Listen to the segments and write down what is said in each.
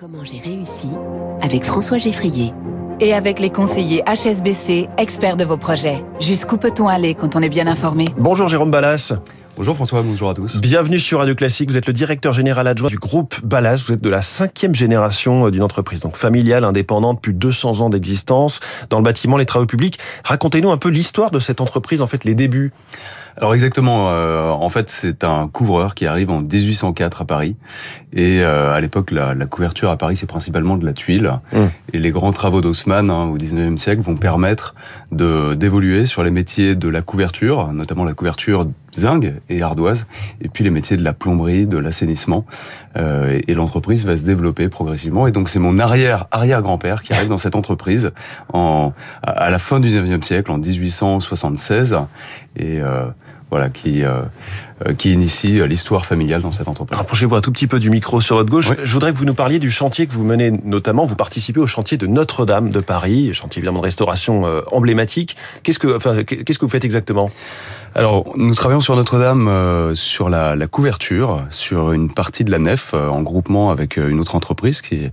Comment j'ai réussi avec François Geffrier. Et avec les conseillers HSBC, experts de vos projets. Jusqu'où peut-on aller quand on est bien informé? Bonjour Jérôme Ballas. Bonjour François, bonjour à tous. Bienvenue sur Radio Classique. Vous êtes le directeur général adjoint du groupe Ballas. Vous êtes de la cinquième génération euh, d'une entreprise donc familiale, indépendante, plus de 200 ans d'existence dans le bâtiment, les travaux publics. Racontez-nous un peu l'histoire de cette entreprise, en fait, les débuts. Alors exactement, euh, en fait c'est un couvreur qui arrive en 1804 à Paris. Et euh, à l'époque la, la, couverture à Paris c'est principalement de la tuile. Mmh. et les grands travaux d'Haussmann hein, au 19e siècle vont permettre de d'évoluer sur les métiers de la couverture, notamment la couverture zinc et ardoise et puis les métiers de la plomberie, de l'assainissement. Euh, et, et l'entreprise va se développer progressivement. Et donc c'est mon arrière arrière grand-père qui arrive dans cette entreprise en à la fin du 19e siècle en 1876 et euh, voilà, qui euh, qui initie l'histoire familiale dans cette entreprise. Rapprochez-vous un tout petit peu du micro sur votre gauche. Oui. Je voudrais que vous nous parliez du chantier que vous menez, notamment, vous participez au chantier de Notre-Dame de Paris, chantier évidemment de restauration euh, emblématique. Qu'est-ce que, enfin, qu'est-ce que vous faites exactement? Alors, nous travaillons sur Notre-Dame euh, sur la, la, couverture, sur une partie de la nef euh, en groupement avec euh, une autre entreprise qui,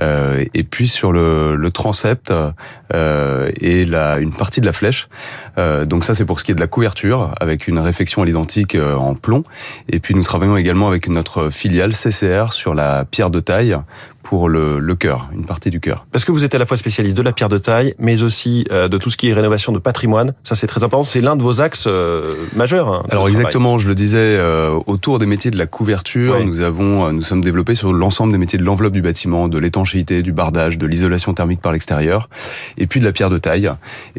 euh, et puis sur le, le transept euh, et la, une partie de la flèche. donc ça, c'est pour ce qui est de la couverture avec une réfection à l'identique en plomb. Et puis nous travaillons également avec notre filiale CCR sur la pierre de taille pour le, le cœur, une partie du cœur. Parce que vous êtes à la fois spécialiste de la pierre de taille, mais aussi euh, de tout ce qui est rénovation de patrimoine. Ça, c'est très important. C'est l'un de vos axes euh, majeurs. Hein, Alors exactement, je le disais, euh, autour des métiers de la couverture, oui. nous avons, nous sommes développés sur l'ensemble des métiers de l'enveloppe du bâtiment, de l'étanchéité, du bardage, de l'isolation thermique par l'extérieur, et puis de la pierre de taille.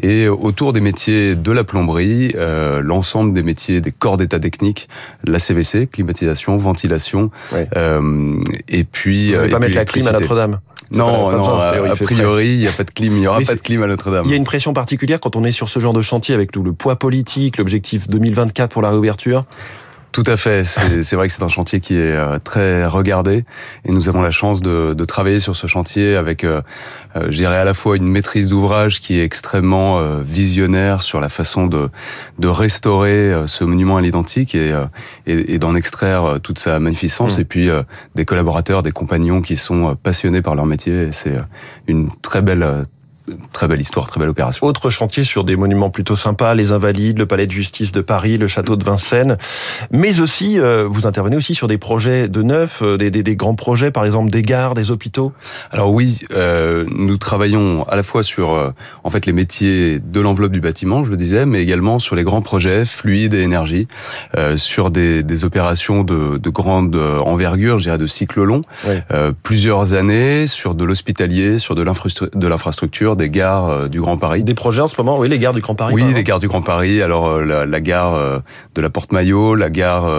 Et autour des métiers de la plomberie, l'ensemble des métiers des corps d'état technique, la CVC, climatisation, ventilation, oui. et puis. Vous et pas puis mettre la clim à Notre-Dame. Non, non, besoin, a, priori, il n'y a pas de clim, il n'y aura Mais pas de clim à Notre-Dame. Il y a une pression particulière quand on est sur ce genre de chantier avec tout le poids politique, l'objectif 2024 pour la réouverture. Tout à fait. C'est vrai que c'est un chantier qui est euh, très regardé et nous avons la chance de, de travailler sur ce chantier avec, euh, euh, je dirais à la fois une maîtrise d'ouvrage qui est extrêmement euh, visionnaire sur la façon de, de restaurer euh, ce monument à l'identique et, euh, et, et d'en extraire toute sa magnificence. Mmh. Et puis des collaborateurs, des compagnons qui sont passionnés par leur métier. C'est une très belle Très belle histoire, très belle opération. Autre chantier sur des monuments plutôt sympas, les Invalides, le Palais de Justice de Paris, le Château de Vincennes, mais aussi, euh, vous intervenez aussi sur des projets de neuf, euh, des, des, des, grands projets, par exemple des gares, des hôpitaux. Alors oui, euh, nous travaillons à la fois sur en fait les métiers de l'enveloppe du bâtiment, je le disais, mais également sur les grands projets fluides et énergie, sur des, des, opérations de, de, grande envergure, je dirais de cycle long, oui. plusieurs années, sur de l'hospitalier, sur de l'infrastructure des gares euh, du Grand Paris. Des projets en ce moment, oui, les gares du Grand Paris. Oui, les gares du Grand Paris. Alors euh, la, la gare euh, de la Porte-Maillot, la gare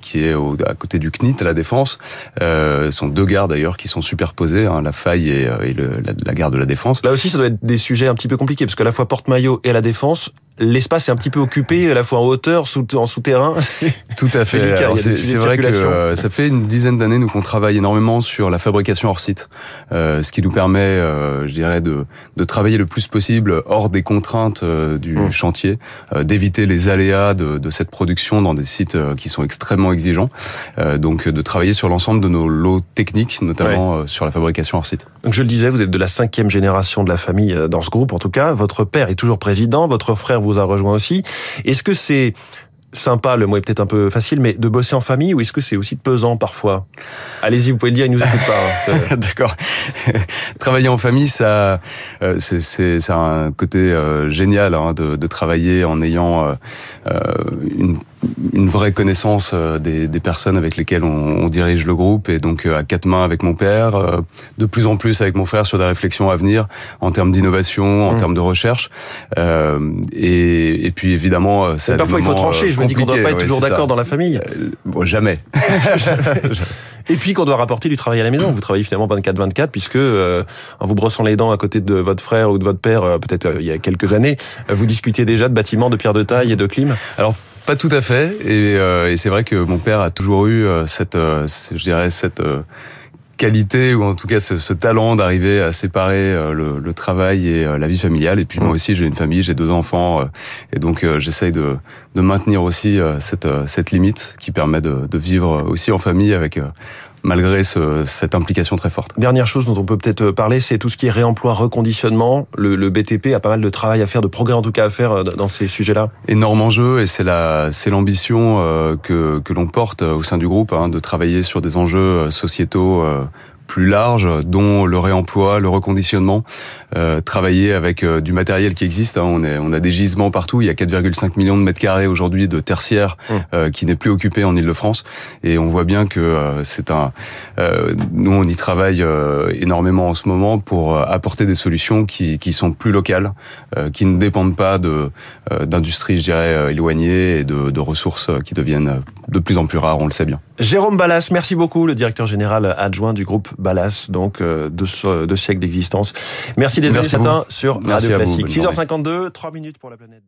qui est au, à côté du CNIT à la Défense, euh, sont deux gares d'ailleurs qui sont superposées, hein, la Faille et, et le, la, la, gare de la Défense. Là aussi, ça doit être des sujets un petit peu compliqués parce que la fois Porte-Maillot et la Défense, l'espace est un petit peu occupé, à la fois en hauteur, sous, en souterrain. Tout à fait. C'est vrai que euh, ça fait une dizaine d'années nous qu'on travaille énormément sur la fabrication hors site, euh, ce qui nous permet, euh, je dirais, de, de travailler le plus possible hors des contraintes euh, du mmh. chantier, euh, d'éviter les aléas de, de, cette production dans des sites euh, qui sont extrêmement exigeants. donc de travailler sur l'ensemble de nos lots techniques, notamment ouais. sur la fabrication hors site. Donc je le disais, vous êtes de la cinquième génération de la famille dans ce groupe, en tout cas. Votre père est toujours président, votre frère vous a rejoint aussi. Est-ce que c'est sympa, le mot est peut-être un peu facile, mais de bosser en famille ou est-ce que c'est aussi pesant parfois? Allez-y, vous pouvez le dire, il nous écoute pas. Hein. D'accord. travailler en famille, ça, euh, c'est un côté euh, génial hein, de, travailler en ayant euh, une une vraie connaissance euh, des, des, personnes avec lesquelles on, on, dirige le groupe et donc euh, à quatre mains avec mon père, euh, de plus en plus avec mon frère sur des réflexions à venir en termes d'innovation, en mmh. termes de recherche. Et, et, puis évidemment, c'est parfois il faut trancher. Je me dis qu'on ne doit pas être toujours d'accord dans la famille. Bon, jamais. Et puis qu'on doit rapporter du travail à la maison. Vous travaillez finalement 24-24 puisque euh, en vous brossant les dents à côté de votre frère ou de votre père, euh, peut-être euh, il y a quelques années, vous discutiez déjà de bâtiments de pierre de taille et de clim. Alors pas tout à fait. Et, euh, et c'est vrai que mon père a toujours eu cette, je dirais cette qualité ou en tout cas ce, ce talent d'arriver à séparer euh, le, le, travail et euh, la vie familiale. Et puis moi aussi j'ai une famille, j'ai deux enfants euh, et donc j'essaye de, de maintenir aussi cette, cette limite qui permet de, de vivre aussi en famille avec malgré ce, cette implication très forte. Dernière chose dont on peut peut-être parler, c'est tout ce qui est réemploi, reconditionnement. Le, le, BTP a pas mal de travail à faire, de progrès en tout cas à faire dans ces sujets-là. Énorme enjeu et c'est la c'est l'ambition que que l'on porte au sein du groupe hein, de travailler sur des enjeux sociétaux plus large, dont le réemploi, le reconditionnement, euh, travailler avec euh, du matériel qui existe. Hein. On, est, on a des gisements partout. Il y a 4,5 millions de mètres carrés aujourd'hui de tertiaire mmh. euh, qui n'est plus occupé en Ile-de-France. Et on voit bien que euh, c'est un. Euh, nous, on y travaille énormément en ce moment pour apporter des solutions qui, qui sont plus locales, qui ne dépendent pas de d'industries, je dirais, éloignées et de, de ressources qui deviennent de plus en plus rares. On le sait bien. Jérôme Ballas, merci beaucoup, le directeur général adjoint du groupe Ballas, donc euh, deux, deux siècles d'existence. Merci d'être venu ce matin sur Radio Classique. 6h52, 3 minutes pour la planète.